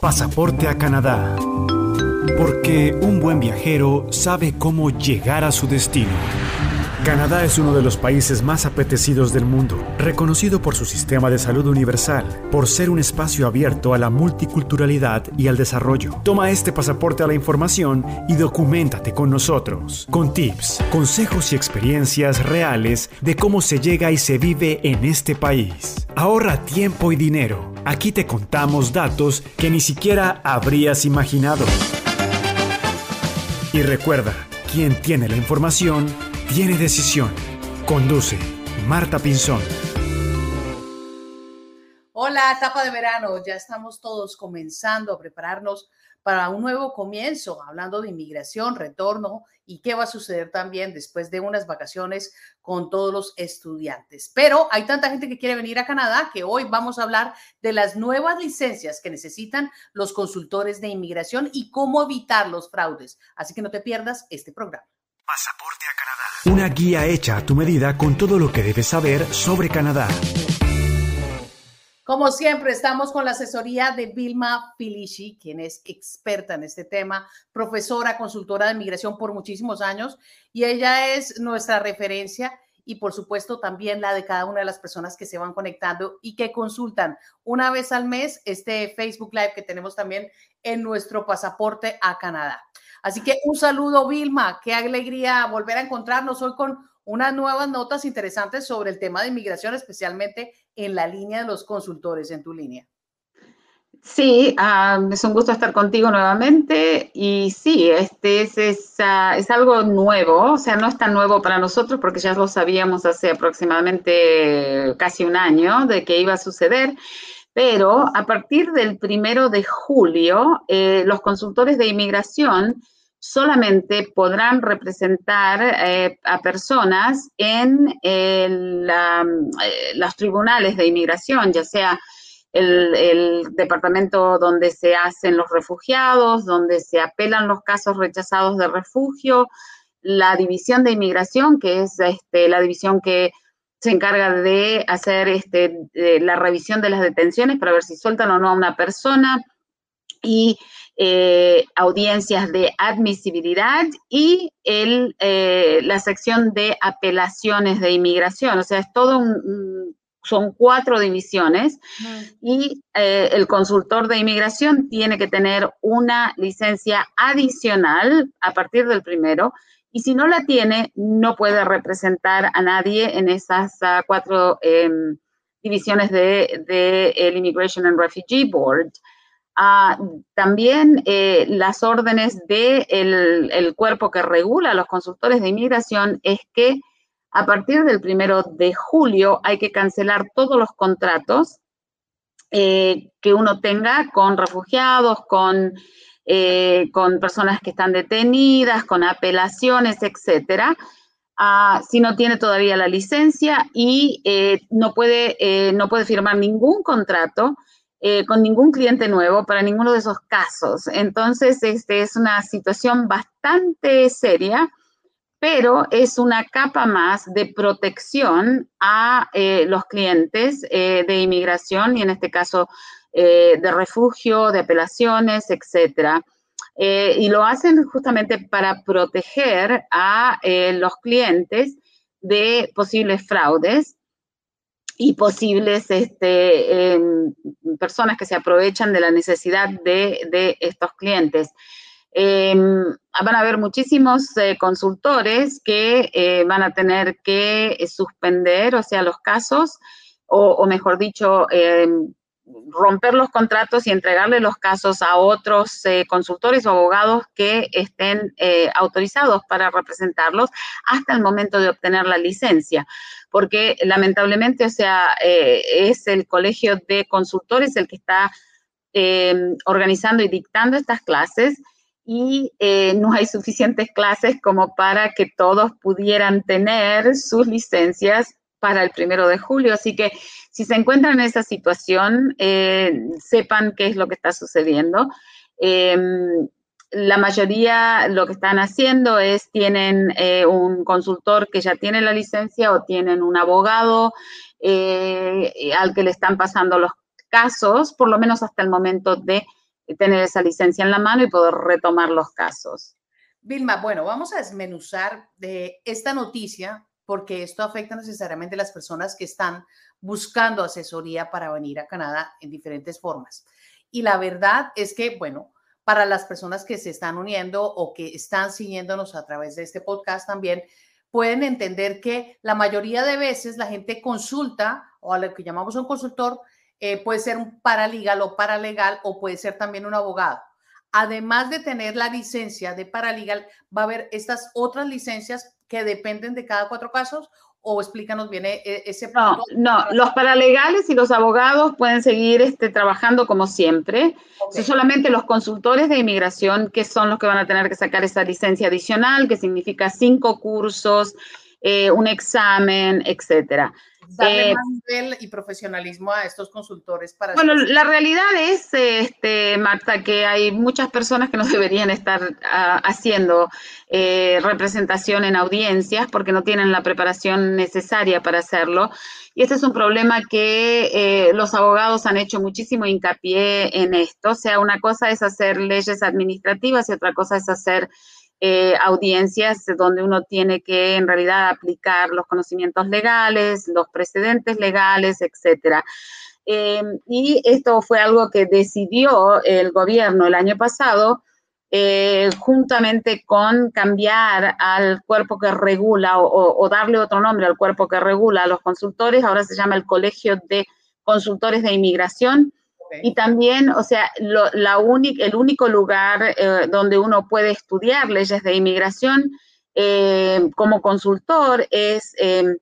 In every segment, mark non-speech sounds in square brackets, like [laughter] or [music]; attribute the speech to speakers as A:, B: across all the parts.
A: Pasaporte a Canadá. Porque un buen viajero sabe cómo llegar a su destino. Canadá es uno de los países más apetecidos del mundo, reconocido por su sistema de salud universal, por ser un espacio abierto a la multiculturalidad y al desarrollo. Toma este pasaporte a la información y documentate con nosotros, con tips, consejos y experiencias reales de cómo se llega y se vive en este país. Ahorra tiempo y dinero. Aquí te contamos datos que ni siquiera habrías imaginado. Y recuerda, quien tiene la información, tiene decisión. Conduce Marta Pinzón.
B: Hola, etapa de verano. Ya estamos todos comenzando a prepararnos para un nuevo comienzo, hablando de inmigración, retorno y qué va a suceder también después de unas vacaciones con todos los estudiantes. Pero hay tanta gente que quiere venir a Canadá que hoy vamos a hablar de las nuevas licencias que necesitan los consultores de inmigración y cómo evitar los fraudes. Así que no te pierdas este programa.
A: Pasaporte a Canadá. Una guía hecha a tu medida con todo lo que debes saber sobre Canadá.
B: Como siempre, estamos con la asesoría de Vilma Filici, quien es experta en este tema, profesora, consultora de migración por muchísimos años, y ella es nuestra referencia y por supuesto también la de cada una de las personas que se van conectando y que consultan una vez al mes este Facebook Live que tenemos también en nuestro pasaporte a Canadá. Así que un saludo, Vilma. Qué alegría volver a encontrarnos hoy con unas nuevas notas interesantes sobre el tema de inmigración, especialmente en la línea de los consultores, en tu línea.
C: Sí, ah, es un gusto estar contigo nuevamente y sí, este es, ah, es, algo nuevo, o sea, no es tan nuevo para nosotros porque ya lo sabíamos hace aproximadamente casi un año de que iba a suceder, pero a partir del primero de julio, eh, los consultores de inmigración solamente podrán representar eh, a personas en eh, los tribunales de inmigración, ya sea el, el, departamento donde se hacen los refugiados, donde se apelan los casos rechazados de refugio, la división de inmigración, que es este, la división que se encarga de hacer este, la revisión de las detenciones para ver si sueltan o no a una persona y eh, audiencias de admisibilidad y el, eh, la sección de apelaciones de inmigración. O sea, es todo un, son cuatro divisiones y eh, el consultor de inmigración tiene que tener una licencia adicional a partir del primero y si no la tiene, no puede representar a nadie en esas uh, cuatro um, divisiones de, Immigration and Refugee Board. Uh, también eh, las órdenes del de el cuerpo que regula a los consultores de inmigración es que a partir del primero de julio hay que cancelar todos los contratos eh, que uno tenga con refugiados, con eh, con personas que están detenidas, con apelaciones, etcétera. Ah, si no tiene todavía la licencia y eh, no, puede, eh, no puede firmar ningún contrato con ningún cliente nuevo para ninguno de esos casos. Entonces, este es una situación bastante seria, pero es una capa más de protección a los clientes de inmigración y en este caso eh, de refugio, de apelaciones, etcétera. Eh, y lo hacen justamente para proteger a eh, los clientes de posibles fraudes y posibles este, em, personas que se aprovechan de la necesidad de, estos clientes. Em, van a haber muchísimos consultores que van a tener que suspender, o sea, los casos, o, o mejor dicho, em, romper los contratos y entregarle los casos a otros eh, consultores o abogados que estén eh, autorizados para representarlos hasta el momento de obtener la licencia. Porque lamentablemente, o sea, eh, es el colegio de consultores el que está organizando y dictando estas clases y no hay suficientes clases como para que todos pudieran tener sus licencias para el primero de julio. Así que si se encuentran en esa situación, eh, sepan qué es lo que está sucediendo. Em, la mayoría lo que están haciendo es tienen eh, un consultor que ya tiene la licencia o tienen un abogado eh, al que le están pasando los casos, por lo menos hasta el momento de tener esa licencia en la mano y poder retomar los casos.
B: Vilma, bueno, vamos a desmenuzar de esta noticia porque esto afecta necesariamente a las personas que están buscando asesoría para venir a Canadá en diferentes formas. Y la verdad es que, bueno, para las personas que se están uniendo o que están siguiéndonos a través de este podcast también, pueden entender que la mayoría de veces la gente consulta o a lo que llamamos un consultor eh, puede ser un paralegal o paralegal o puede ser también un abogado. Además de tener la licencia de paralegal, va a haber estas otras licencias que dependen de cada cuatro casos o explícanos bien e, e, ese
C: punto. No, no, los paralegales y los abogados pueden seguir este, trabajando como siempre. Son solamente los consultores de inmigración que son los que van a tener que sacar esa licencia adicional, que significa cinco cursos, eh, un examen, etcétera.
B: Darle eh, más nivel y profesionalismo a estos consultores para.
C: Bueno, la realidad es, este, Marta, que hay muchas personas que no [laughs] deberían estar ah, haciendo eh, representación en audiencias porque no tienen la preparación necesaria para hacerlo. Y este es un problema que los abogados han hecho muchísimo hincapié en esto. O sea, una cosa es hacer leyes administrativas y otra cosa es hacer eh, audiencias donde uno tiene que en realidad aplicar los conocimientos legales, los precedentes legales, etcétera. Eh, y esto fue algo que decidió el gobierno el año pasado, eh, juntamente con cambiar al cuerpo que regula o, o, darle otro nombre al cuerpo que regula a los consultores, ahora se llama el Colegio de Consultores de Inmigración, y también, o sea, la el único lugar eh, donde uno puede estudiar leyes de inmigración eh, como consultor es em,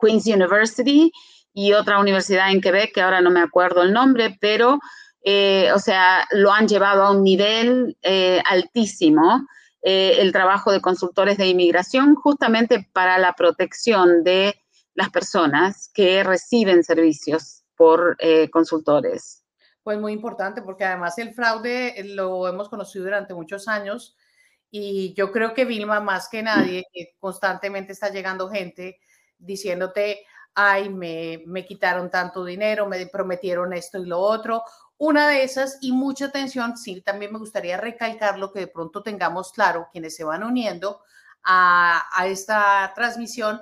C: Queen's University y otra universidad en Quebec, que ahora no me acuerdo el nombre, pero, eh, o sea, lo han llevado a un nivel altísimo. el trabajo de consultores de inmigración justamente para la protección de las personas que reciben servicios por consultores.
B: Pues muy importante, porque además el fraude eh, lo hemos conocido durante muchos años y yo creo que Vilma, más que nadie, [clears throat] constantemente está llegando gente diciéndote, ay, me, me quitaron tanto dinero, me prometieron esto y lo otro. Una de esas, y mucha atención, sí, también me gustaría recalcar lo que de pronto tengamos claro, quienes se van uniendo a, a esta transmisión,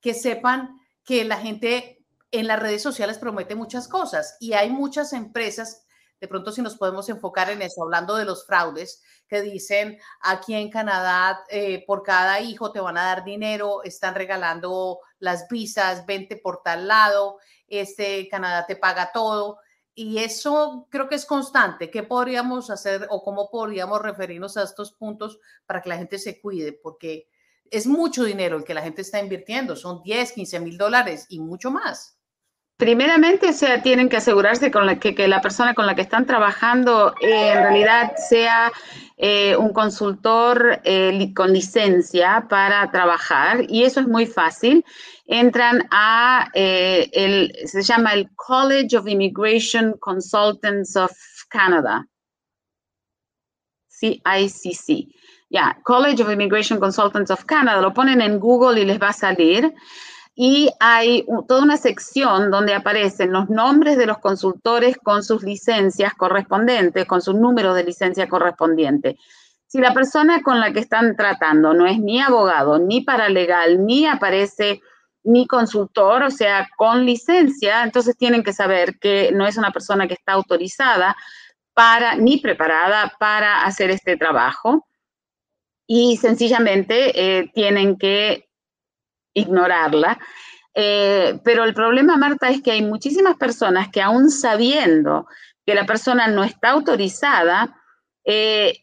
B: que sepan que la gente en las redes sociales promete muchas cosas y hay muchas empresas, de pronto si nos podemos enfocar en eso, hablando de los fraudes, que dicen aquí en Canadá eh, por cada hijo te van a dar dinero, están regalando las visas, vente por tal lado, este Canadá te paga todo. Y eso creo que es constante. ¿Qué podríamos hacer o cómo podríamos referirnos a estos puntos para que la gente se cuide? Porque es mucho dinero el que la gente está invirtiendo. Son 10, 15 mil dólares y mucho más.
C: Primeramente, o sea, tienen que asegurarse con que, la persona con la que están trabajando eh, en realidad sea eh, un consultor eh, con licencia para trabajar y eso es muy fácil. Entran a, el, se llama el College of Immigration Consultants of Canada, CICC. Ya, College of Immigration Consultants of Canada, lo ponen en Google y les va a salir y hay toda una sección donde aparecen los nombres de los consultores con sus licencias correspondientes, con su número de licencia correspondiente. Si la persona con la que están tratando no es ni abogado, ni paralegal, ni aparece ni consultor, o sea, con licencia, entonces tienen que saber que no es una persona que está autorizada para, ni preparada para hacer este trabajo. Y sencillamente eh, tienen que ignorarla. Eh, pero el problema, Marta, es que hay muchísimas personas que aún sabiendo que la persona no está autorizada, eh,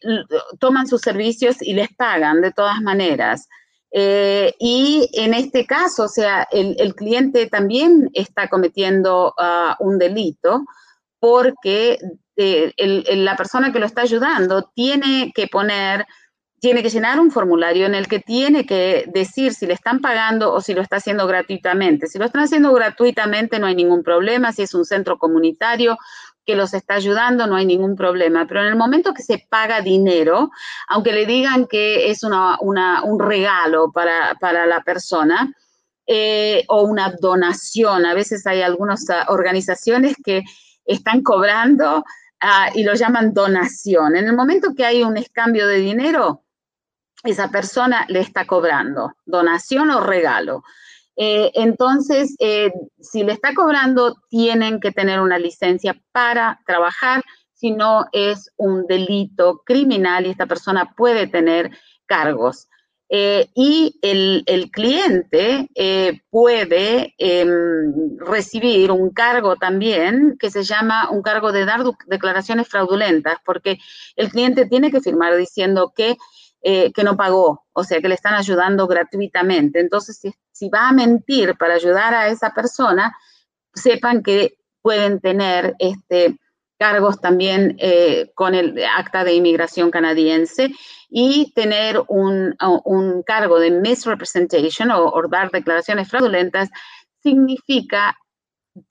C: toman sus servicios y les pagan de todas maneras. Eh, y en este caso, o sea, el, cliente también está cometiendo ah, un delito porque la persona que lo está ayudando tiene que poner tiene que llenar un formulario en el que tiene que decir si le están pagando o si lo está haciendo gratuitamente. Si lo están haciendo gratuitamente no hay ningún problema, si es un centro comunitario que los está ayudando no hay ningún problema, pero en el momento que se paga dinero, aunque le digan que es una, un regalo para, la persona, eh, o una donación. A veces hay algunas ah, organizaciones que están cobrando ah, y lo llaman donación. En el momento que hay un escambio de dinero, esa persona le está cobrando donación o regalo. Eh, entonces, eh, si le está cobrando, tienen que tener una licencia para trabajar, si no es un delito criminal y esta persona puede tener cargos. Eh, y el, cliente puede em, recibir un cargo también que se llama un cargo de dar declaraciones fraudulentas, porque el cliente tiene que firmar diciendo que eh, que no pagó, o sea, que le están ayudando gratuitamente. Entonces, si, va a mentir para ayudar a esa persona, sepan que pueden tener este, cargos también eh, con el acta de inmigración canadiense y tener un, cargo de misrepresentation o, o, dar declaraciones fraudulentas significa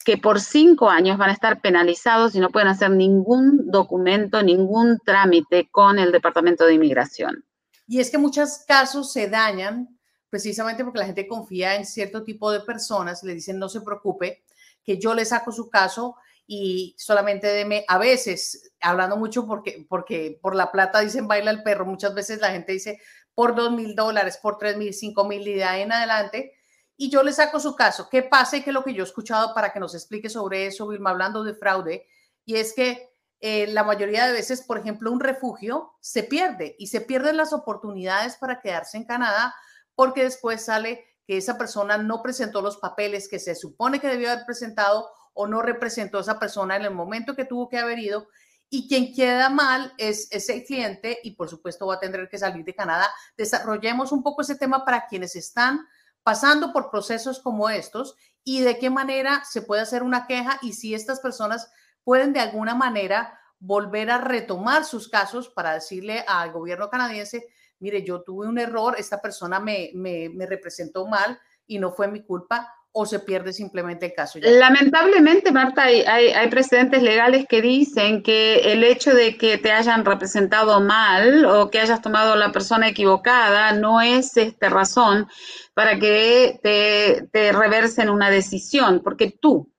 C: que por cinco años van a estar penalizados y no pueden hacer ningún documento, ningún trámite con el Departamento de Inmigración.
B: Y es que muchos casos se dañan precisamente porque la gente confía en cierto tipo de personas, le dicen no se preocupe, que yo le saco su caso y solamente deme, a veces, hablando mucho porque, porque por la plata dicen baila el perro, muchas veces la gente dice por dos mil dólares, por tres mil, cinco mil y de ahí en adelante, y yo le saco su caso. ¿Qué pasa? Y que lo que yo he escuchado para que nos explique sobre eso, Vilma, hablando de fraude, y es que eh, la mayoría de veces, por ejemplo, un refugio se pierde y se pierden las oportunidades para quedarse en Canadá porque después sale que esa persona no presentó los papeles que se supone que debió haber presentado o no representó a esa persona en el momento que tuvo que haber ido y quien queda mal es ese cliente y por supuesto va a tener que salir de Canadá. Desarrollemos un poco ese tema para quienes están pasando por procesos como estos y de qué manera se puede hacer una queja y si estas personas pueden de alguna manera volver a retomar sus casos para decirle al gobierno canadiense, mire, yo tuve un error, esta persona me, me, representó mal y no fue mi culpa, o se pierde simplemente el caso.
C: Lamentablemente, Marta, hay, hay, precedentes legales que dicen que el hecho de que te hayan representado mal o que hayas tomado la persona equivocada no es este, razón para que te, te reversen una decisión, porque tú,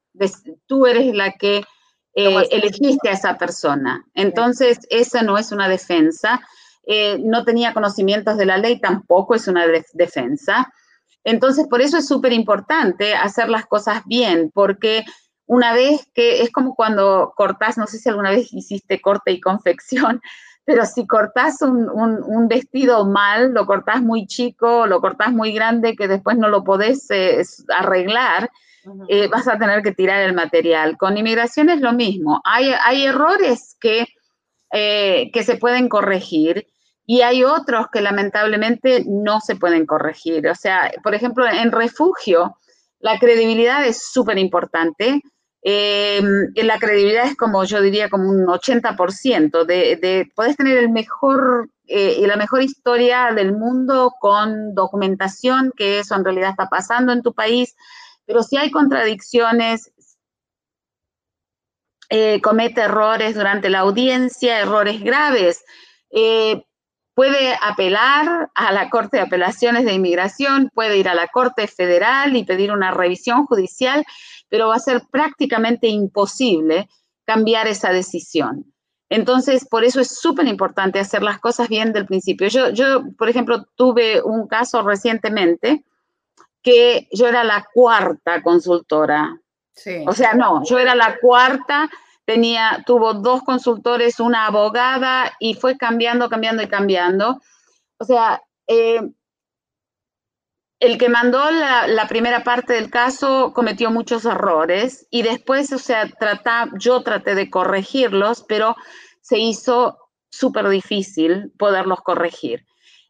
C: tú eres la que eh, elegiste a esa persona. Entonces, esa no es una defensa. Eh, no tenía conocimientos de la ley, tampoco es una defensa. Entonces, por eso es súper importante hacer las cosas bien, porque una vez que es como cuando cortás, no sé si alguna vez hiciste corte y confección, [laughs] pero si cortás un, un, vestido mal, lo cortás muy chico, lo cortás muy grande, que después no lo podés eh, arreglar, eh, vas a tener que tirar el material. Con inmigración es lo mismo. Hay, hay errores que, eh, que se pueden corregir y hay otros que lamentablemente no se pueden corregir. O sea, por ejemplo, en refugio, la credibilidad es súper importante. Eh, la credibilidad es como, yo diría, como un 80%. De, de, puedes tener el mejor y la mejor historia del mundo con documentación, que eso en realidad está pasando en tu país, pero si hay contradicciones, eh, comete errores durante la audiencia, errores graves, eh, puede apelar a la Corte de Apelaciones de Inmigración, puede ir a la Corte Federal y pedir una revisión judicial, pero va a ser prácticamente imposible cambiar esa decisión. Entonces, por eso es súper importante hacer las cosas bien del principio. Yo, yo, por ejemplo, tuve un caso recientemente que yo era la cuarta consultora. Sí. O sea, no, yo era la cuarta, tenía, tuvo dos consultores, una abogada y fue cambiando, cambiando y cambiando. O sea, eh, el que mandó la, primera parte del caso cometió muchos errores y después, o sea, yo traté de corregirlos, pero se hizo súper difícil poderlos corregir.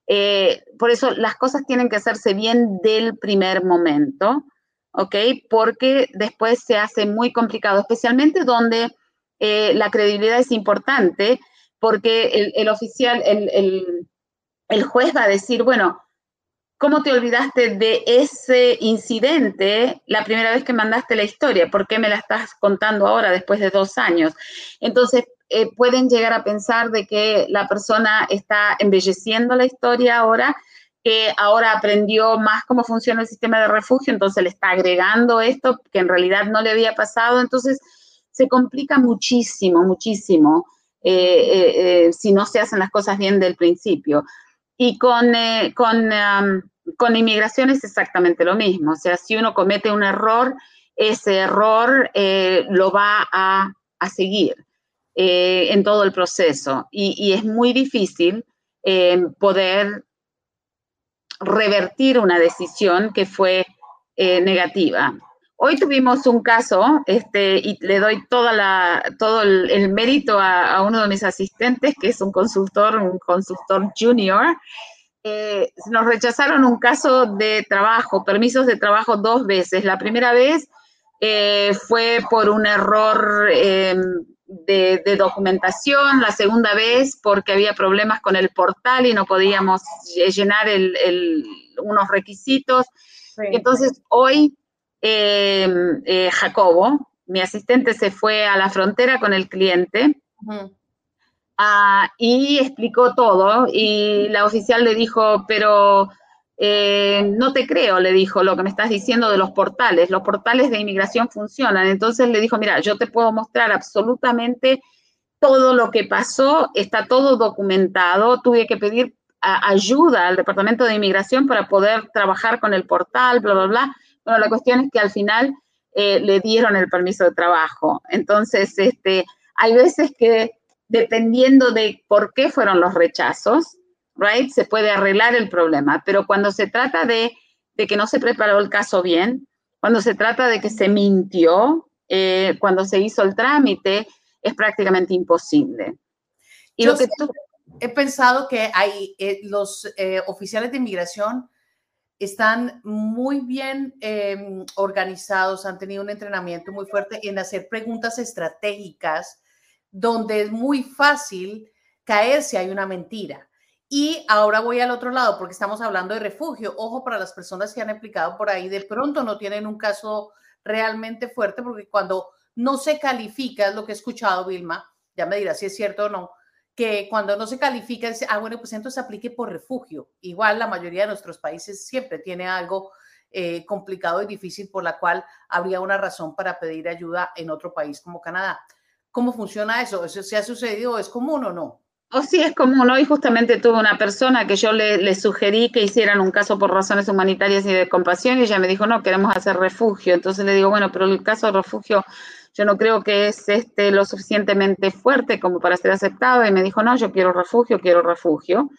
C: Eh, por eso las cosas tienen que hacerse bien del primer momento, ¿ok? Porque después se hace muy complicado, especialmente donde eh, la credibilidad es importante, porque el, oficial, el, el, juez va a decir, bueno, ¿cómo te olvidaste de ese incidente la primera vez que mandaste la historia? ¿Por qué me la estás contando ahora después de dos años? Entonces, eh, pueden llegar a pensar de que la persona está embelleciendo la historia ahora, que ahora aprendió más cómo funciona el sistema de refugio, entonces le está agregando esto que en realidad no le había pasado. Entonces, se complica muchísimo, muchísimo eh, si no se hacen las cosas bien del principio. Y con, con, con inmigración es exactamente lo mismo. O sea, si uno comete un error, ese error lo va a, a seguir en todo el proceso. Y, y es muy difícil poder revertir una decisión que fue eh, negativa. Hoy tuvimos un caso, este, y le doy toda la, todo el, mérito a, uno de mis asistentes, que es un consultor, un consultor junior. Eh, nos rechazaron un caso de trabajo, permisos de trabajo dos veces. La primera vez eh, fue por un error de, documentación, la segunda vez porque había problemas con el portal y no podíamos llenar unos requisitos. Entonces, hoy em, eh, Jacobo, mi asistente, se fue a la frontera con el cliente ah, y explicó todo y la oficial le dijo, pero eh, no te creo, le dijo, lo que me estás diciendo de los portales. Los portales de inmigración funcionan. Entonces le dijo, mira, yo te puedo mostrar absolutamente todo lo que pasó, está todo documentado. Tuve que pedir ayuda al Departamento de Inmigración para poder trabajar con el portal, bla, bla, bla. Bueno, la cuestión es que al final eh, le dieron el permiso de trabajo. Entonces, este, hay veces que dependiendo de por qué fueron los rechazos, right? Se puede arreglar el problema, pero cuando se trata de, que no se preparó el caso bien, cuando se trata de que se mintió, eh, cuando se hizo el trámite, es prácticamente imposible.
B: Y Yo lo que he pensado que hay eh, los eh, oficiales de inmigración están muy bien em, organizados, han tenido un entrenamiento muy fuerte en hacer preguntas estratégicas donde es muy fácil caer si hay una mentira. Y ahora voy al otro lado porque estamos hablando de refugio. Ojo para las personas que han aplicado por ahí, de pronto no tienen un caso realmente fuerte porque cuando no se califica, es lo que he escuchado, Vilma, ya me dirá si es cierto o no, que cuando no se califica, dice, ah, bueno, pues entonces aplique por refugio. Igual la mayoría de nuestros países siempre tiene algo eh, complicado y difícil por la cual habría una razón para pedir ayuda en otro país como Canadá. ¿Cómo funciona eso? ¿Eso se ha sucedido? ¿Es común o no?
C: O sí, es común. Hoy justamente tuve una persona que yo le, sugerí que hicieran un caso por razones humanitarias y de compasión y ella me dijo, no, queremos hacer refugio. Entonces le digo, bueno, pero el caso de refugio yo no creo que es este lo suficientemente fuerte como para ser aceptado. Y me dijo, no, yo quiero refugio, quiero refugio.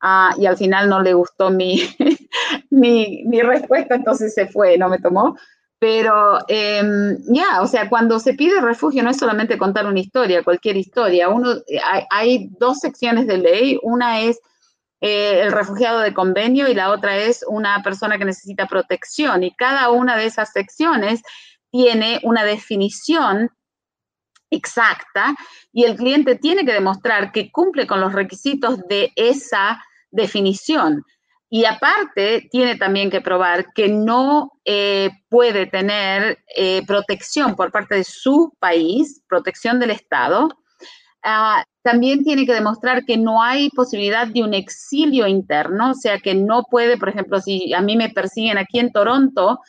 C: Ah, y al final no le gustó mi, [laughs] mi, mi respuesta, entonces se fue, no me tomó. Pero em, ya, o sea, cuando se pide refugio no es solamente contar una historia, cualquier historia. Uno, hay, dos secciones de ley. Una es eh, el refugiado de convenio y la otra es una persona que necesita protección. Y cada una de esas secciones tiene una definición exacta y el cliente tiene que demostrar que cumple con los requisitos de esa definición. Y aparte, tiene también que probar que no eh, puede tener eh, protección por parte de su país, protección del Estado. Ah, también tiene que demostrar que no hay posibilidad de un exilio interno, o sea, que no puede, por ejemplo, si a mí me persiguen aquí en Toronto,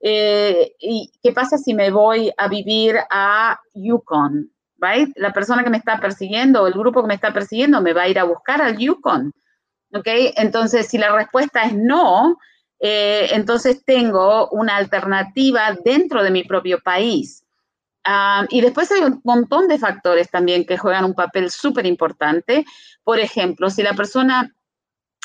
C: eh, ¿y qué pasa si me voy a vivir a Yukon? Right? La persona que me está persiguiendo o el grupo que me está persiguiendo me va a ir a buscar al Yukon. ¿Ok? Entonces, si la respuesta es no, eh, entonces tengo una alternativa dentro de mi propio país. Ah, y después hay un montón de factores también que juegan un papel súper importante. Por ejemplo, si la persona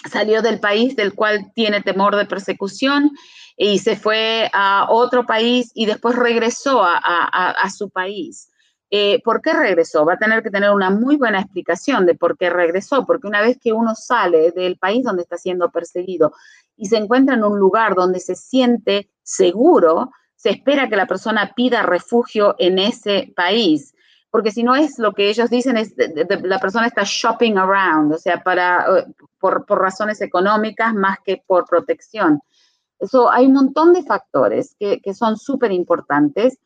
C: salió del país del cual tiene temor de persecución y se fue a otro país y después regresó a su país. Eh, ¿Por qué regresó? Va a tener que tener una muy buena explicación de por qué regresó, porque una vez que uno sale del país donde está siendo perseguido y se encuentra en un lugar donde se siente seguro, se espera que la persona pida refugio en ese país, porque si no es lo que ellos dicen, es la persona está shopping around, o sea, para, eh, por, razones económicas más que por protección. Eso hay un montón de factores que, son súper importantes.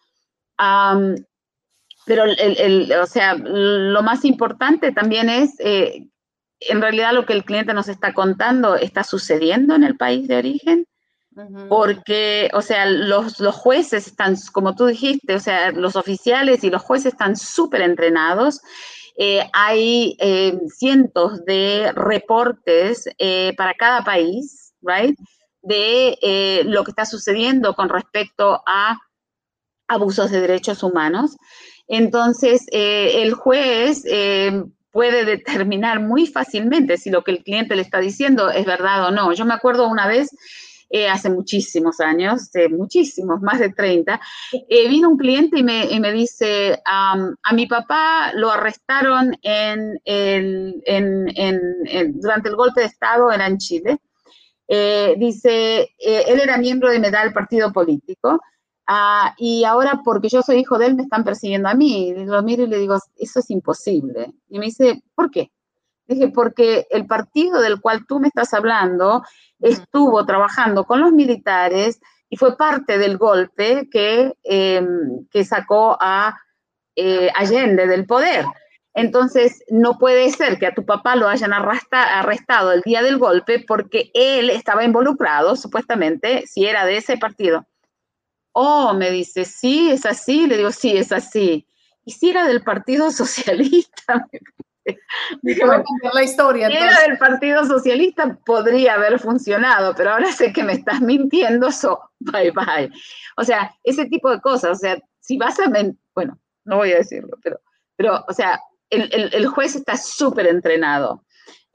C: Pero, el, o sea, lo más importante también es, eh, en realidad lo que el cliente nos está contando está sucediendo en el país de origen. porque, o sea, los, los, jueces están, como tú dijiste, o sea, los oficiales y los jueces están súper entrenados. Eh, hay eh, cientos de reportes eh, para cada país, right? De lo que está sucediendo con respecto a abusos de derechos humanos. Entonces, el juez puede determinar muy fácilmente si lo que el cliente le está diciendo es verdad o no. Yo me acuerdo una vez eh, hace muchísimos años, muchísimos, más de 30, eh, vino un cliente y me, dice, a mi papá lo arrestaron en durante el golpe de Estado, era en Chile. Eh, dice, él era miembro de Medal Partido Político. Ah, y ahora porque yo soy hijo de él me están persiguiendo a mí. Y lo miro y le digo, eso es imposible. Y me dice, ¿por qué? Dije, porque el partido del cual tú me estás hablando estuvo trabajando con los militares y fue parte del golpe que, em, que sacó a eh, Allende del poder. Entonces, no puede ser que a tu papá lo hayan arrestado el día del golpe porque él estaba involucrado, supuestamente, si era de ese partido. Oh, me dice, sí, es así. Le digo, sí, es así. Y si era del Partido [laughs] Socialista,
B: la historia.
C: Si era del Partido Socialista, podría haber funcionado, pero ahora sé que me estás mintiendo, so bye bye. O sea, ese tipo de cosas. O sea, si vas a. Bueno, no voy a decirlo, pero, pero o sea, el, juez está súper entrenado.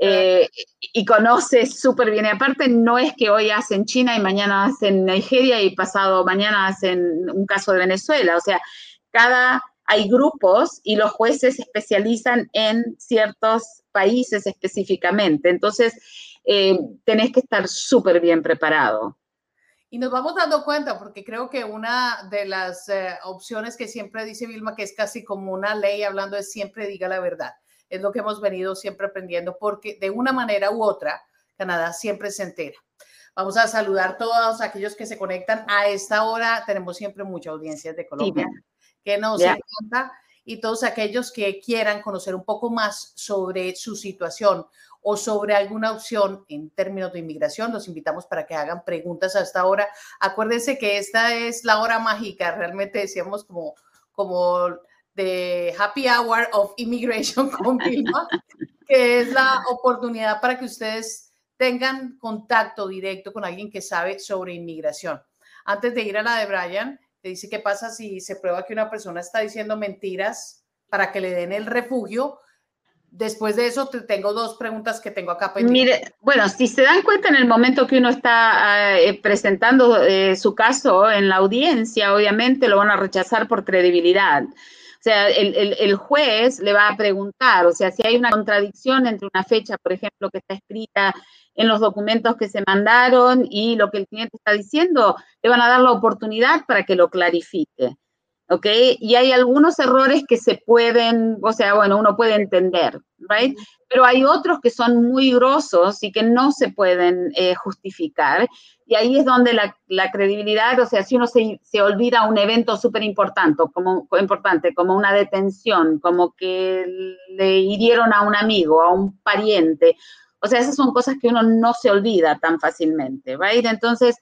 C: Eh, y conoce súper bien. Y aparte, no es que hoy hacen China y mañana hacen Nigeria y pasado mañana hacen un caso de Venezuela. O sea, cada hay grupos y los jueces se especializan en ciertos países específicamente. Entonces, eh, tenés que estar súper bien preparado.
B: Y nos vamos dando cuenta, porque creo que una de las eh, opciones que siempre dice Vilma, que es casi como una ley hablando de siempre diga la verdad, es lo que hemos venido siempre aprendiendo, porque de una manera u otra, Canadá siempre se entera. Vamos a saludar a todos aquellos que se conectan a esta hora. Tenemos siempre mucha audiencia de Colombia que nos encanta y todos aquellos que quieran conocer un poco más sobre su situación o sobre alguna opción en términos de inmigración, los invitamos para que hagan preguntas a esta hora. Acuérdense que esta es la hora mágica, realmente decíamos como, como de Happy Hour of Immigration [laughs] con Vilma, que es la oportunidad para que ustedes tengan contacto directo con alguien que sabe sobre inmigración. Antes de ir a la de Brian, te dice qué pasa si se prueba que una persona está diciendo mentiras para que le den el refugio. Después de eso, te tengo dos preguntas que tengo acá.
C: Mire, bueno, si se dan cuenta en el momento que uno está eh, presentando eh, su caso en la audiencia, obviamente lo van a rechazar por credibilidad. O sea, el, el, juez le va a preguntar, o sea, si hay una contradicción entre una fecha, por ejemplo, que está escrita en los documentos que se mandaron y lo que el cliente está diciendo, le van a dar la oportunidad para que lo clarifique. ¿Ok? Y hay algunos errores que se pueden, o sea, bueno, uno puede entender, ¿right? Pero hay otros que son muy grosos y que no se pueden eh, justificar. Y ahí es donde la, credibilidad, o sea, si uno se, se olvida un evento súper importante como, importante, como una detención, como que le hirieron a un amigo, a un pariente, o sea, esas son cosas que uno no se olvida tan fácilmente, ¿right? Entonces,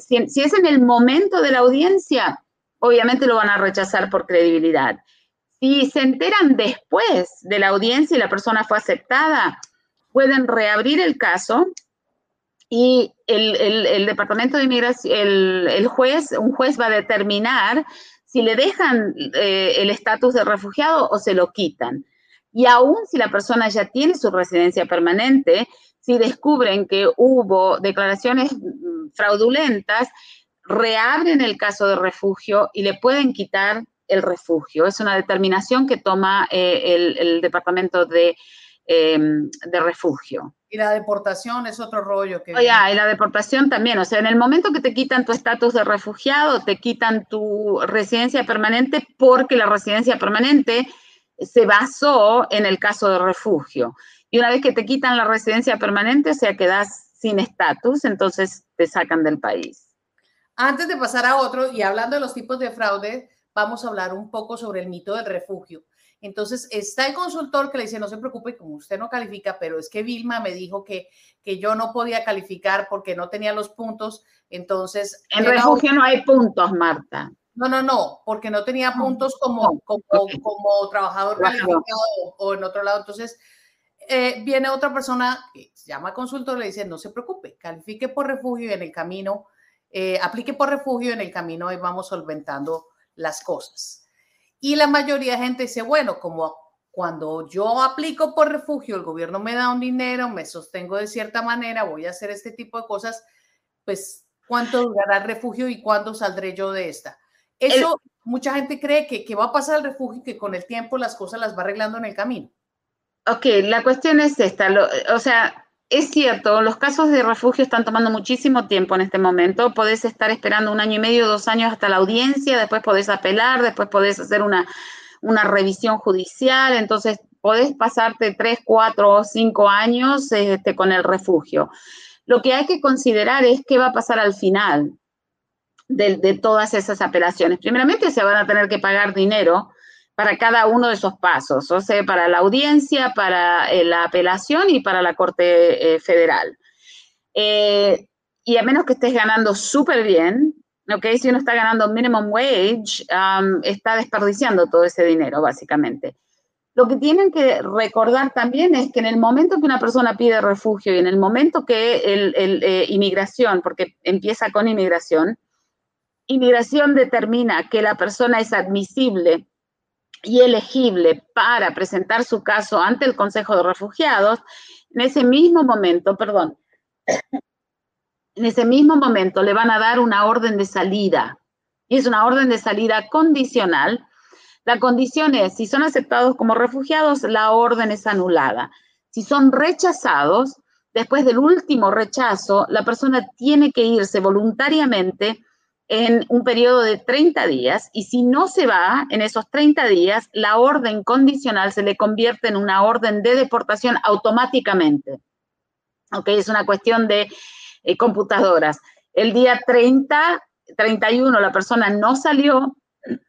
C: si, si es en el momento de la audiencia, obviamente lo van a rechazar por credibilidad. Si se enteran después de la audiencia y la persona fue aceptada, pueden reabrir el caso y el, departamento de inmigración, el, juez, un juez va a determinar si le dejan eh, el estatus de refugiado o se lo quitan. Y aún si la persona ya tiene su residencia permanente, si descubren que hubo declaraciones mm, fraudulentas, reabren el caso de refugio y le pueden quitar el refugio. Es una determinación que toma eh, el, Departamento de, em, de, Refugio.
B: Y la deportación es otro rollo que...
C: Oye, y la deportación también. O sea, en el momento que te quitan tu estatus de refugiado, te quitan tu residencia permanente porque la residencia permanente se basó en el caso de refugio. Y una vez que te quitan la residencia permanente, o sea, quedas sin estatus, entonces te sacan del país.
B: Antes de pasar a otro, y hablando de los tipos de fraude, vamos a hablar un poco sobre el mito del refugio. Entonces está el consultor que le dice, no se preocupe, como usted no califica, pero es que Vilma me dijo que, que yo no podía calificar porque no tenía los puntos. Entonces...
C: En refugio no hay puntos, Marta.
B: No, no, no, porque no tenía puntos como, como, como trabajador calificado o en otro lado. Entonces, eh, viene otra persona que se llama consultor le dice, no se preocupe, califique por refugio y en el camino, eh, aplique por refugio en el camino y vamos solventando las cosas. Y la mayoría de gente dice, bueno, como cuando yo aplico por refugio, el gobierno me da un dinero, me sostengo de cierta manera, voy a hacer este tipo de cosas, pues, ¿cuánto durará el refugio y cuándo saldré yo de esta? Eso, mucha gente cree que, que va a pasar el refugio y que con el tiempo las cosas las va arreglando en el camino.
C: Ok, la cuestión es esta, o sea, es cierto, los casos de refugio están tomando muchísimo tiempo en este momento. Podés estar esperando un año y medio, dos años hasta la audiencia, después podés apelar, después podés hacer una, una revisión judicial, entonces podés pasarte tres, cuatro o cinco años este, con el refugio. Lo que hay que considerar es qué va a pasar al final de, de todas esas apelaciones. Primeramente se van a tener que pagar dinero para cada uno de esos pasos, o sea, para la audiencia, para eh, la apelación y para la Corte eh, Federal. Eh, y a menos que estés ganando súper bien, ¿ok? Si uno está ganando minimum wage, está desperdiciando todo ese dinero, básicamente. Lo que tienen que recordar también es que en el momento que una persona pide refugio y en el momento que el, inmigración, porque empieza con inmigración, inmigración determina que la persona es admisible y elegible para presentar su caso ante el Consejo de Refugiados, en ese mismo momento, perdón, en ese mismo momento le van a dar una orden de salida. Y es una orden de salida condicional. La condición es, si son aceptados como refugiados, la orden es anulada. Si son rechazados, después del último rechazo, la persona tiene que irse voluntariamente en un periodo de 30 días y si no se va en esos 30 días, la orden condicional se le convierte en una orden de deportación automáticamente. ¿Ok? Es una cuestión de eh, computadoras. El día 30, 31, la persona no salió,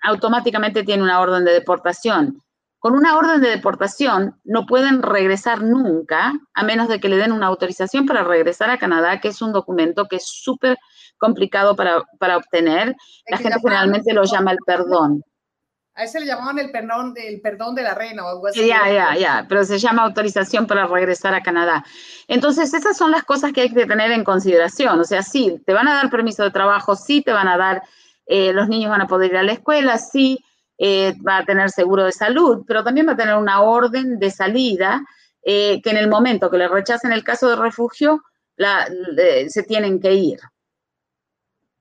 C: automáticamente tiene una orden de deportación. Con una orden de deportación no pueden regresar nunca, a menos de que le den una autorización para regresar a Canadá, que es un documento que es súper complicado para, para obtener. La gente generalmente lo llama el perdón.
B: A ese le llamaban el perdón, el perdón de la reina o algo así.
C: Ya, ya, ya, pero se llama autorización para regresar a Canadá. Entonces, esas son las cosas que hay que tener en consideración. O sea, sí, te van a dar permiso de trabajo, sí te van a dar, eh, los niños van a poder ir a la escuela, sí eh, va a tener seguro de salud, pero también va a tener una orden de salida eh, que en el momento que le rechacen el caso de refugio, la, se tienen que ir.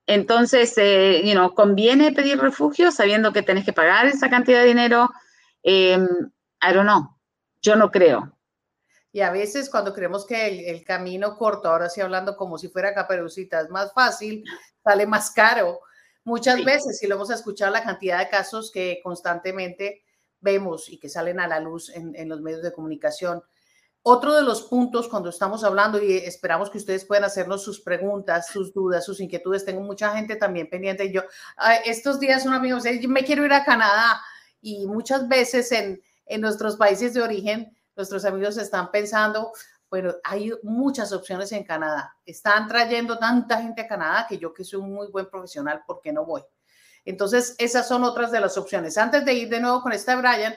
C: Entonces, eh, you ¿conviene pedir refugio sabiendo que tenés que pagar esa cantidad de dinero? Eh, I don't know. Yo no creo.
B: Y a veces cuando creemos que el, camino corto, ahora sí hablando como si fuera caperucita, es más fácil, sale más caro. Muchas veces, si lo hemos escuchado, la cantidad de casos que constantemente vemos y que salen a la luz en, en los medios de comunicación, otro de los puntos cuando estamos hablando y esperamos que ustedes puedan hacernos sus preguntas, sus dudas, sus inquietudes. Tengo mucha gente también pendiente. Yo estos días un amigo dice, yo me quiero ir a Canadá y muchas veces en, en nuestros países de origen, nuestros amigos están pensando, bueno, hay muchas opciones en Canadá. Están trayendo tanta gente a Canadá que yo que soy un muy buen profesional, ¿por qué no voy? Entonces, esas son otras de las opciones. Antes de ir de nuevo con esta, Brian,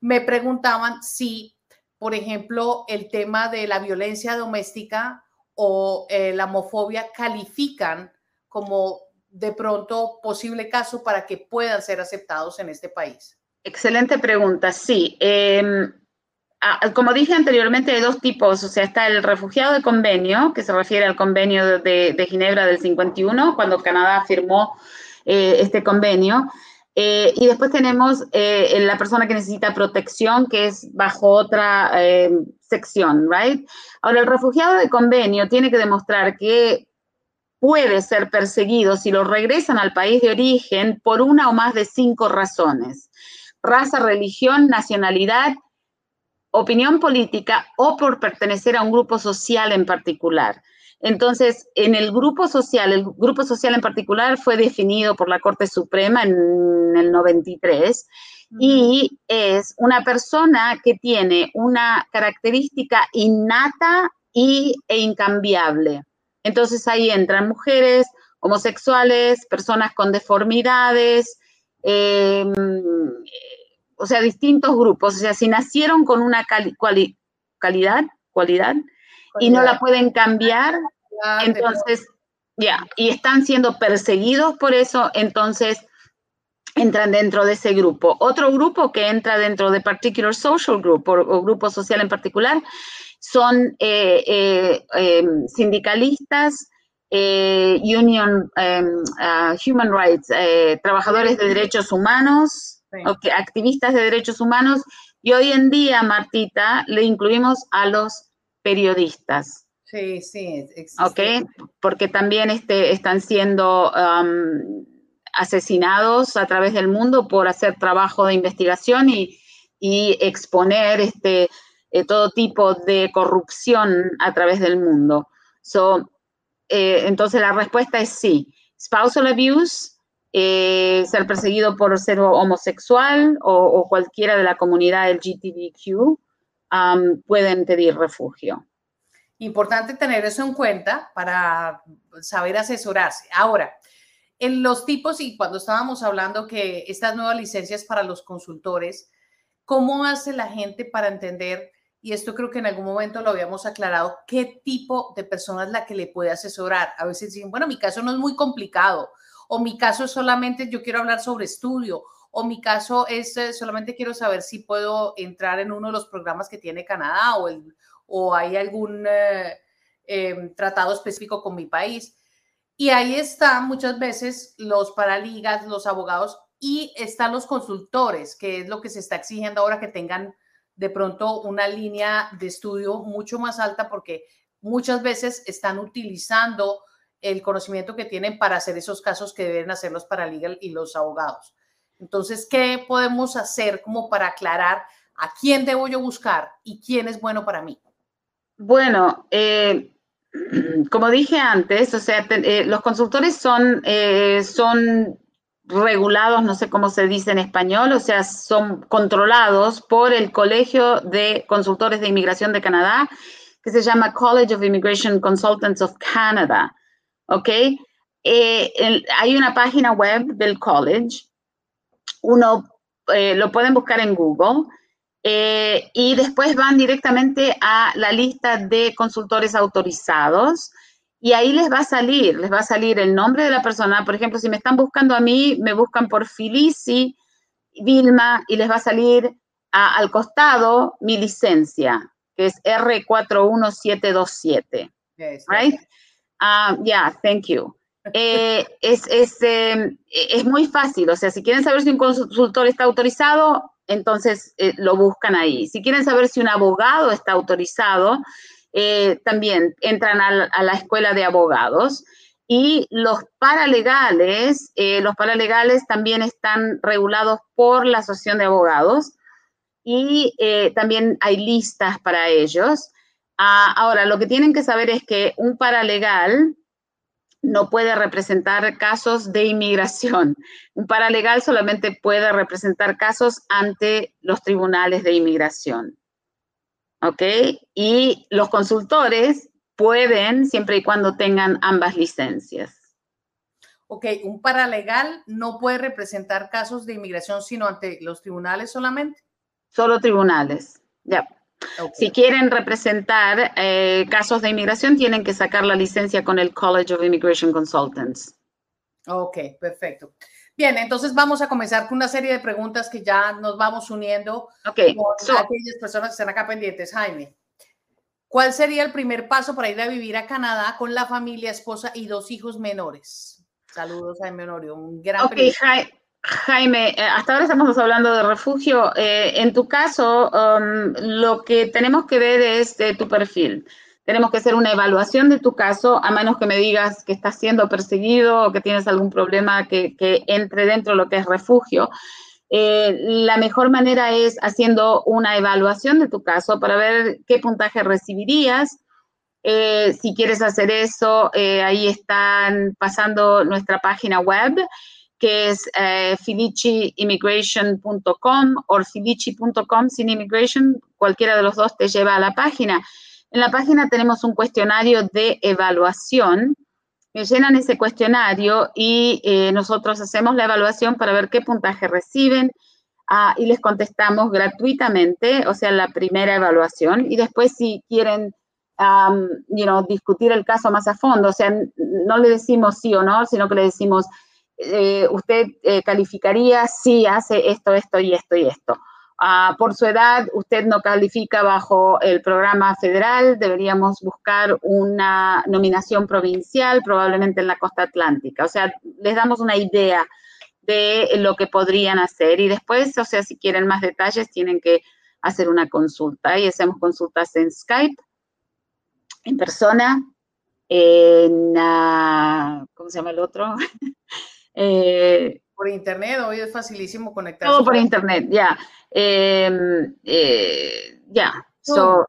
B: me preguntaban si por ejemplo, el tema de la violencia doméstica o eh, la homofobia califican como de pronto posible caso para que puedan ser aceptados en este país?
C: Excelente pregunta, sí. Em, como dije anteriormente, hay dos tipos, o sea, está el refugiado de convenio, que se refiere al convenio de, Ginebra del 51, cuando Canadá firmó eh, este convenio, eh, y después tenemos eh, la persona que necesita protección, que es bajo otra eh, sección, ¿right? Ahora, el refugiado de convenio tiene que demostrar que puede ser perseguido si lo regresan al país de origen por una o más de cinco razones. Raza, religión, nacionalidad, opinión política o por pertenecer a un grupo social en particular. Entonces, en el grupo social, el grupo social en particular fue definido por la Corte Suprema en el 93 y es una persona que tiene una característica innata y, e incambiable. Entonces ahí entran mujeres, homosexuales, personas con deformidades, em, o sea, distintos grupos. O sea, si nacieron con una calidad, cualidad, y no la pueden cambiar, entonces, ya, y están siendo perseguidos por eso, entonces entran dentro de ese grupo. Otro grupo que entra dentro de Particular Social Group o, grupo social en particular son eh, eh, em, sindicalistas, eh, Union ah, Human Rights, trabajadores de derechos humanos, activistas de derechos humanos, y hoy en día, Martita, le incluimos a los periodistas.
B: Sí, sí,
C: ¿Ok? Porque también este, están siendo um, asesinados a través del mundo por hacer trabajo de investigación y, exponer este, eh, todo tipo de corrupción a través del mundo. So, eh, entonces la respuesta es sí. Spousal abuse, eh, ser perseguido por ser homosexual o, cualquiera de la comunidad LGTBQ um, pueden pedir refugio.
B: Importante tener eso en cuenta para saber asesorarse. Ahora, en los tipos y cuando estábamos hablando que estas nuevas licencias para los consultores, ¿cómo hace la gente para entender? Y esto creo que en algún momento lo habíamos aclarado, ¿qué tipo de persona es la que le puede asesorar? A veces dicen, bueno, mi caso no es muy complicado, o mi caso es solamente yo quiero hablar sobre estudio, o mi caso es eh, solamente quiero saber si puedo entrar en uno de los programas que tiene Canadá o, el, o hay algún eh, em, tratado específico con mi país. Y ahí están muchas veces los paraligas, los abogados y están los consultores, que es lo que se está exigiendo ahora que tengan de pronto una línea de estudio mucho más alta porque muchas veces están utilizando el conocimiento que tienen para hacer esos casos que deben hacer los paralegal y los abogados. Entonces, ¿qué podemos hacer como para aclarar a quién debo yo buscar y quién es bueno para mí?
C: Bueno, eh, [clears throat] como dije antes, o sea, eh, los consultores son, eh, son regulados, no sé cómo se dice en español, o sea, son controlados por el Colegio de Consultores de Inmigración de Canadá, que se llama College of Immigration Consultants of Canada, ¿ok? Hay una página web del college, uno lo pueden buscar en Google, eh, y después van directamente a la lista de consultores autorizados y ahí les va a salir, les va a salir el nombre de la persona. Por ejemplo, si me están buscando a mí, me buscan por Filici, Vilma, y les va a salir al costado mi licencia, que es R41727. right? Ah, yeah, thank you. Eh, es, es, em, es muy fácil, o sea, si quieren saber si un consultor está autorizado, entonces eh, lo buscan ahí. Si quieren saber si un abogado está autorizado, eh, también entran a la, escuela de abogados. Y los paralegales, eh, los paralegales también están regulados por la Asociación de Abogados y también hay listas para ellos. Ah, ahora, lo que tienen que saber es que un paralegal no puede representar casos de inmigración. Un paralegal solamente puede representar casos ante los tribunales de inmigración. ¿Ok? Y los consultores pueden, siempre y cuando tengan ambas licencias.
B: Ok, un paralegal no puede representar casos de inmigración sino ante los tribunales solamente.
C: Solo tribunales, ya. Si quieren representar eh, casos de inmigración, tienen que sacar la licencia con el College of Immigration Consultants.
B: Ok, perfecto. Bien, entonces vamos a comenzar con una serie de preguntas que ya nos vamos uniendo
C: okay.
B: con aquellas personas que están acá pendientes. Jaime, ¿cuál sería el primer paso para ir a vivir a Canadá con la familia, esposa y dos hijos menores? Saludos, Jaime Honorio. Un gran
C: Ok, Jaime, eh, hasta ahora estamos hablando de refugio. Eh, en tu caso, um, lo que tenemos que ver es tu perfil. Tenemos que hacer una evaluación de tu caso, a menos que me digas que estás siendo perseguido o que tienes algún problema que, entre dentro de lo que es refugio. Eh, la mejor manera es haciendo una evaluación de tu caso para ver qué puntaje recibirías. si quieres hacer eso, ahí están pasando nuestra página web que es eh, o filici.com sin immigration, cualquiera de los dos te lleva a la página. En la página tenemos un cuestionario de evaluación. Me llenan ese cuestionario y eh, nosotros hacemos la evaluación para ver qué puntaje reciben ah, y les contestamos gratuitamente, o sea, la primera evaluación. Y después si quieren um, you know, discutir el caso más a fondo, o sea, no le decimos sí o no, sino que le decimos, eh, usted eh, calificaría si hace esto, esto y esto y esto. Ah, por su edad, usted no califica bajo el programa federal, deberíamos buscar una nominación provincial, probablemente en la costa atlántica. O sea, les damos una idea de lo que podrían hacer y después, o sea, si quieren más detalles, tienen que hacer una consulta y hacemos consultas en Skype, en persona, en, uh, ¿cómo se llama el otro? [laughs]
B: eh, por internet, hoy es facilísimo conectarse.
C: Todo por internet, ya. Em, eh, ya, so,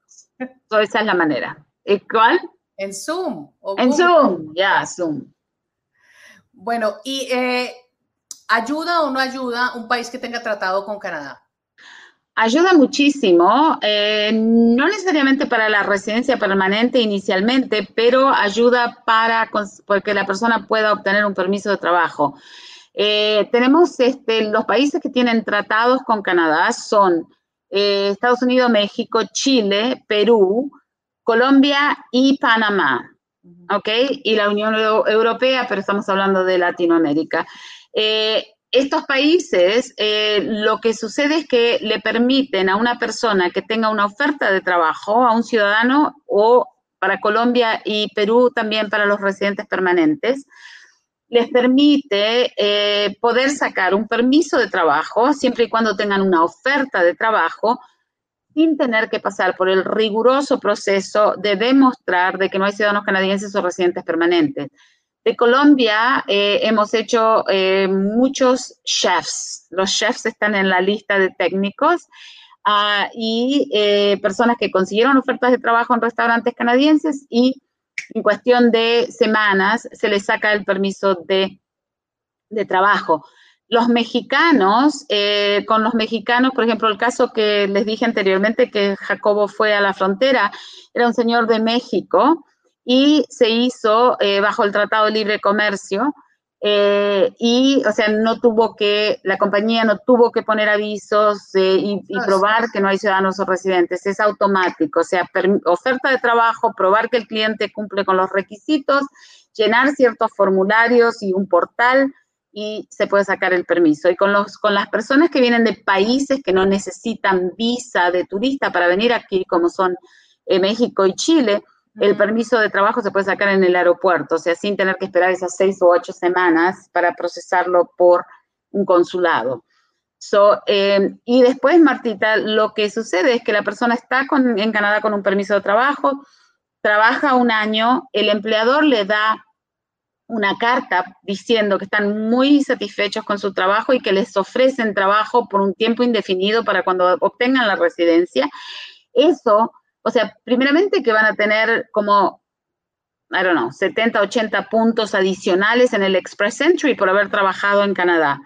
C: esa es la manera. ¿Cuál?
B: En Zoom.
C: en Zoom, ya, Zoom.
B: Bueno, ¿y eh, ayuda o no ayuda un país que tenga tratado con Canadá?
C: Ayuda muchísimo, eh, no necesariamente para la residencia permanente inicialmente, pero ayuda para que la persona pueda obtener un permiso de trabajo. Eh, tenemos este, los países que tienen tratados con Canadá son eh, Estados Unidos, México, Chile, Perú, Colombia y Panamá. ¿Ok? Y la Unión Europea, pero estamos hablando de Latinoamérica. Eh, estos países, lo que sucede es que le permiten a una persona que tenga una oferta de trabajo, a un ciudadano o para Colombia y Perú también para los residentes permanentes, les permite eh, poder sacar un permiso de trabajo siempre y cuando tengan una oferta de trabajo sin tener que pasar por el riguroso proceso de demostrar de que no hay ciudadanos canadienses o residentes permanentes. De Colombia eh, hemos hecho eh, muchos chefs. Los chefs están en la lista de técnicos ah, y personas que consiguieron ofertas de trabajo en restaurantes canadienses y en cuestión de semanas se les saca el permiso de, trabajo. Los mexicanos, eh, con los mexicanos, por ejemplo, el caso que les dije anteriormente, que Jacobo fue a la frontera, era un señor de México y se hizo eh, bajo el Tratado de Libre Comercio eh, y, o sea, no tuvo que, la compañía no tuvo que poner avisos eh, y, probar que no hay ciudadanos o residentes, es automático, o sea, oferta de trabajo, probar que el cliente cumple con los requisitos, llenar ciertos formularios y un portal y se puede sacar el permiso. Y con, los, con las personas que vienen de países que no necesitan visa de turista para venir aquí, como son eh, México y Chile, el permiso de trabajo se puede sacar en el aeropuerto, o sea, sin tener que esperar esas seis o ocho semanas para procesarlo por un consulado. Em, y después, Martita, lo que sucede es que la persona está en Canadá con un permiso de trabajo, trabaja un año, el empleador le da una carta diciendo que están muy satisfechos con su trabajo y que les ofrecen trabajo por un tiempo indefinido para cuando obtengan la residencia. Eso o sea, primeramente que van a tener como, I don't know, 70, 80 puntos adicionales en el Express Entry por haber trabajado en Canadá.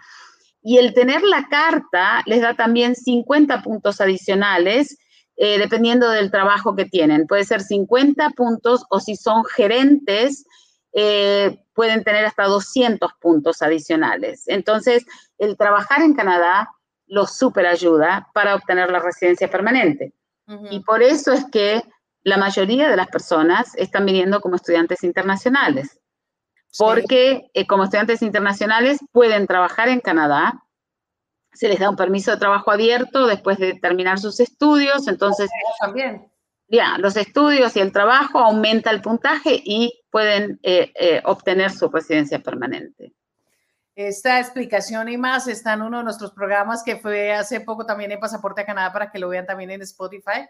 C: Y el tener la carta les da también 50 puntos adicionales, eh, dependiendo del trabajo que tienen. Puede ser 50 puntos o si son gerentes, eh, pueden tener hasta 200 puntos adicionales. Entonces, el trabajar en Canadá los super ayuda para obtener la residencia permanente. Y por eso es que la mayoría de las personas están viniendo como estudiantes internacionales, porque eh, como estudiantes internacionales pueden trabajar en Canadá, se les da un permiso de trabajo abierto después de terminar sus estudios, entonces
B: también.
C: Ya, los estudios y el trabajo aumenta el puntaje y pueden eh, eh, obtener su residencia permanente.
B: Esta explicación y más está en uno de nuestros programas que fue hace poco también en Pasaporte a Canadá para que lo vean también en Spotify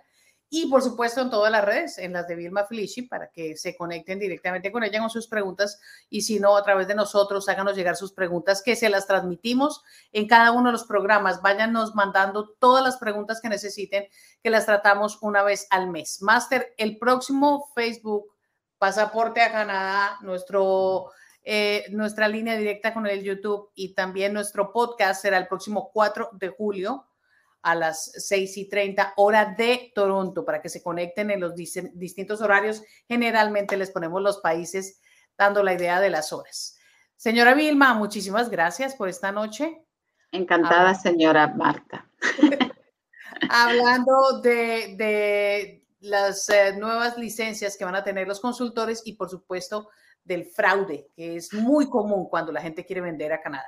B: y por supuesto en todas las redes, en las de Vilma Felici, para que se conecten directamente con ella con sus preguntas y si no, a través de nosotros, háganos llegar sus preguntas que se las transmitimos en cada uno de los programas. Váyanos mandando todas las preguntas que necesiten, que las tratamos una vez al mes. Master, el próximo Facebook Pasaporte a Canadá, nuestro eh, nuestra línea directa con el YouTube y también nuestro podcast será el próximo 4 de julio a las 6 y 30 hora de Toronto para que se conecten en los distintos horarios. Generalmente les ponemos los países dando la idea de las horas. Señora Vilma, muchísimas gracias por esta noche.
C: Encantada, señora Marta. [laughs]
B: Hablando de, las eh, nuevas licencias que van a tener los consultores y por supuesto del fraude, que es muy común cuando la gente quiere vender a Canadá.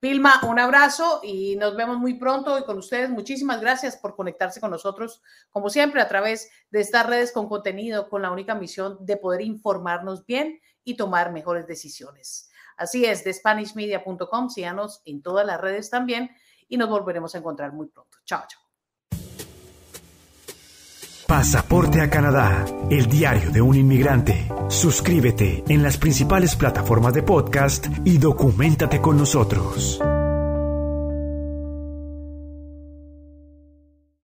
B: Vilma, un abrazo y nos vemos muy pronto y con ustedes muchísimas gracias por conectarse con nosotros, como siempre, a través de estas redes con contenido, con la única misión de poder informarnos bien y tomar mejores decisiones. Así es, de SpanishMedia.com, síganos en todas las redes también y nos volveremos a encontrar muy pronto. Chao, chao.
A: Pasaporte a Canadá, el diario de un inmigrante. Suscríbete en las principales plataformas de podcast y documentate con nosotros.